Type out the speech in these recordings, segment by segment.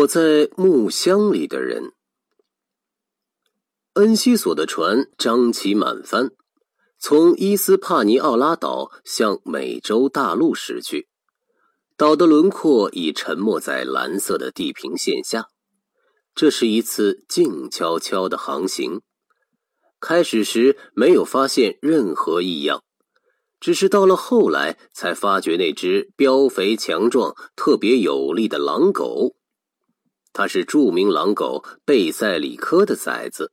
躲在木箱里的人。恩西索的船张起满帆，从伊斯帕尼奥拉岛向美洲大陆驶去。岛的轮廓已沉没在蓝色的地平线下。这是一次静悄悄的航行。开始时没有发现任何异样。只是到了后来，才发觉那只膘肥强壮、特别有力的狼狗，它是著名狼狗贝塞里科的崽子，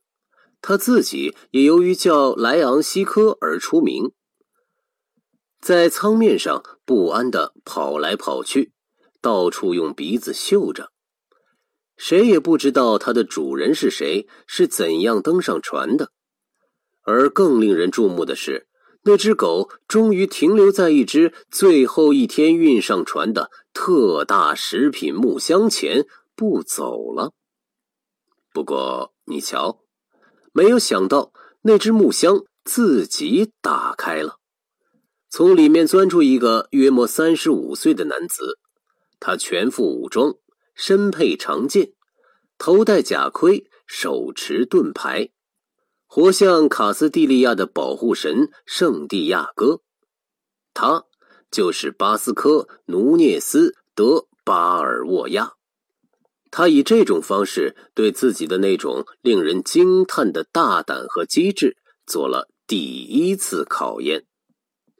他自己也由于叫莱昂西科而出名。在舱面上不安的跑来跑去，到处用鼻子嗅着，谁也不知道它的主人是谁，是怎样登上船的。而更令人注目的是。那只狗终于停留在一只最后一天运上船的特大食品木箱前，不走了。不过，你瞧，没有想到那只木箱自己打开了，从里面钻出一个约莫三十五岁的男子。他全副武装，身佩长剑，头戴甲盔，手持盾牌。活像卡斯蒂利亚的保护神圣地亚哥，他就是巴斯科努涅斯·德巴尔沃亚。他以这种方式对自己的那种令人惊叹的大胆和机智做了第一次考验。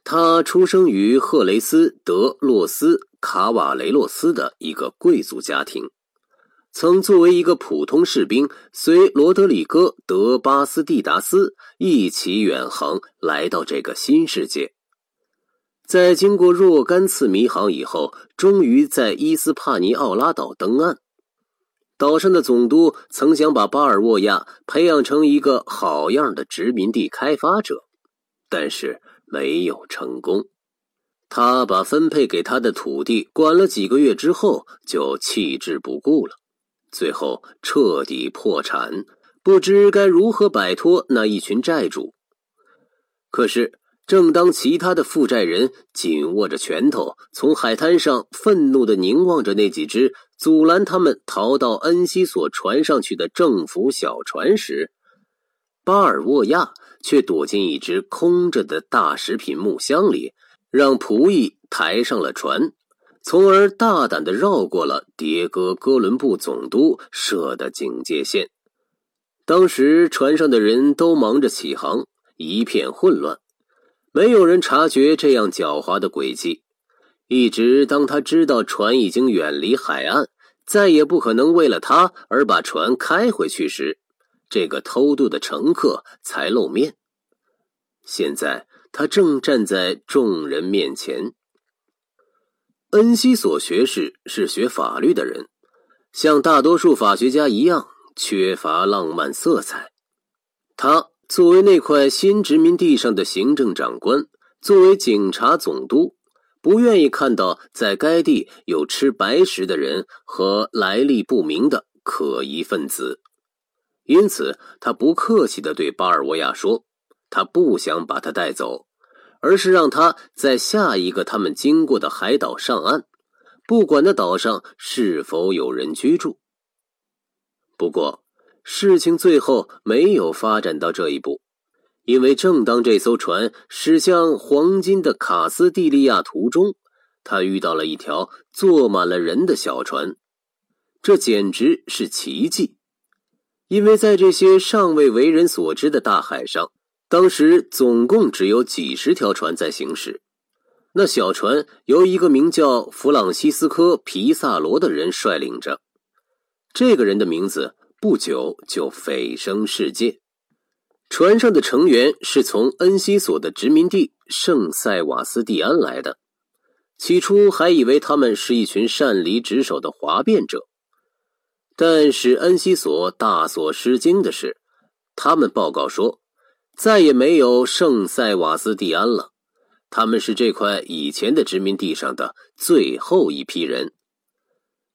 他出生于赫雷斯·德洛斯卡瓦雷洛斯的一个贵族家庭。曾作为一个普通士兵，随罗德里戈·德巴斯蒂达斯一起远航，来到这个新世界。在经过若干次迷航以后，终于在伊斯帕尼奥拉岛登岸。岛上的总督曾想把巴尔沃亚培养成一个好样的殖民地开发者，但是没有成功。他把分配给他的土地管了几个月之后，就弃之不顾了。最后彻底破产，不知该如何摆脱那一群债主。可是，正当其他的负债人紧握着拳头，从海滩上愤怒的凝望着那几只阻拦他们逃到恩西索船上去的政府小船时，巴尔沃亚却躲进一只空着的大食品木箱里，让仆役抬上了船。从而大胆的绕过了迭戈哥伦布总督设的警戒线。当时船上的人都忙着起航，一片混乱，没有人察觉这样狡猾的诡计。一直当他知道船已经远离海岸，再也不可能为了他而把船开回去时，这个偷渡的乘客才露面。现在他正站在众人面前。恩西索学士是学法律的人，像大多数法学家一样缺乏浪漫色彩。他作为那块新殖民地上的行政长官，作为警察总督，不愿意看到在该地有吃白食的人和来历不明的可疑分子，因此他不客气的对巴尔沃亚说：“他不想把他带走。”而是让他在下一个他们经过的海岛上岸，不管那岛上是否有人居住。不过，事情最后没有发展到这一步，因为正当这艘船驶向黄金的卡斯蒂利亚途中，他遇到了一条坐满了人的小船。这简直是奇迹，因为在这些尚未为人所知的大海上。当时总共只有几十条船在行驶，那小船由一个名叫弗朗西斯科·皮萨罗的人率领着。这个人的名字不久就蜚声世界。船上的成员是从恩西索的殖民地圣塞瓦斯蒂安来的。起初还以为他们是一群擅离职守的哗变者，但使恩西索大所失惊的是，他们报告说。再也没有圣塞瓦斯蒂安了，他们是这块以前的殖民地上的最后一批人。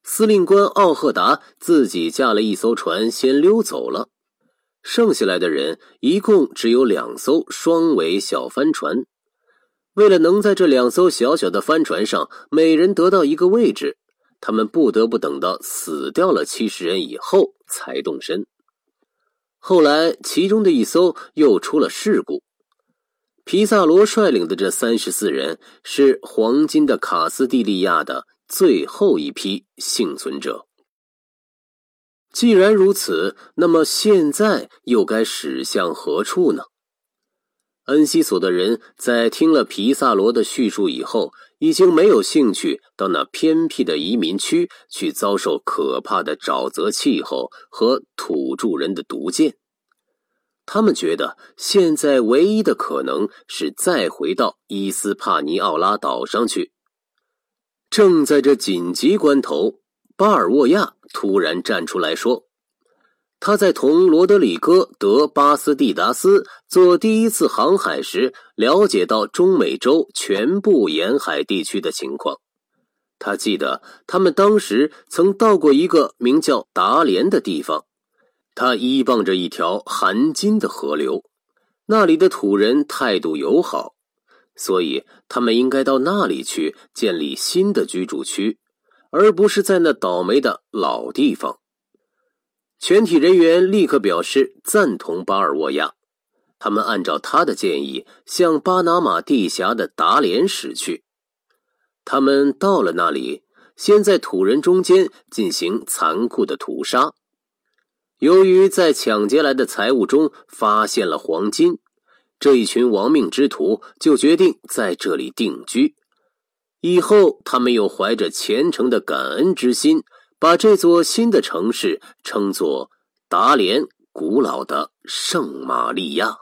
司令官奥赫达自己驾了一艘船先溜走了，剩下来的人一共只有两艘双桅小帆船。为了能在这两艘小小的帆船上每人得到一个位置，他们不得不等到死掉了七十人以后才动身。后来，其中的一艘又出了事故。皮萨罗率领的这三十四人是黄金的卡斯蒂利亚的最后一批幸存者。既然如此，那么现在又该驶向何处呢？恩西索的人在听了皮萨罗的叙述以后，已经没有兴趣到那偏僻的移民区去遭受可怕的沼泽气候和土著人的毒箭。他们觉得，现在唯一的可能是再回到伊斯帕尼奥拉岛上去。正在这紧急关头，巴尔沃亚突然站出来说：“他在同罗德里戈·德巴斯蒂达斯做第一次航海时，了解到中美洲全部沿海地区的情况。他记得他们当时曾到过一个名叫达连的地方。”他依傍着一条含金的河流，那里的土人态度友好，所以他们应该到那里去建立新的居住区，而不是在那倒霉的老地方。全体人员立刻表示赞同巴尔沃亚，他们按照他的建议向巴拿马地峡的达连驶去。他们到了那里，先在土人中间进行残酷的屠杀。由于在抢劫来的财物中发现了黄金，这一群亡命之徒就决定在这里定居。以后，他们又怀着虔诚的感恩之心，把这座新的城市称作达连——古老的圣玛利亚。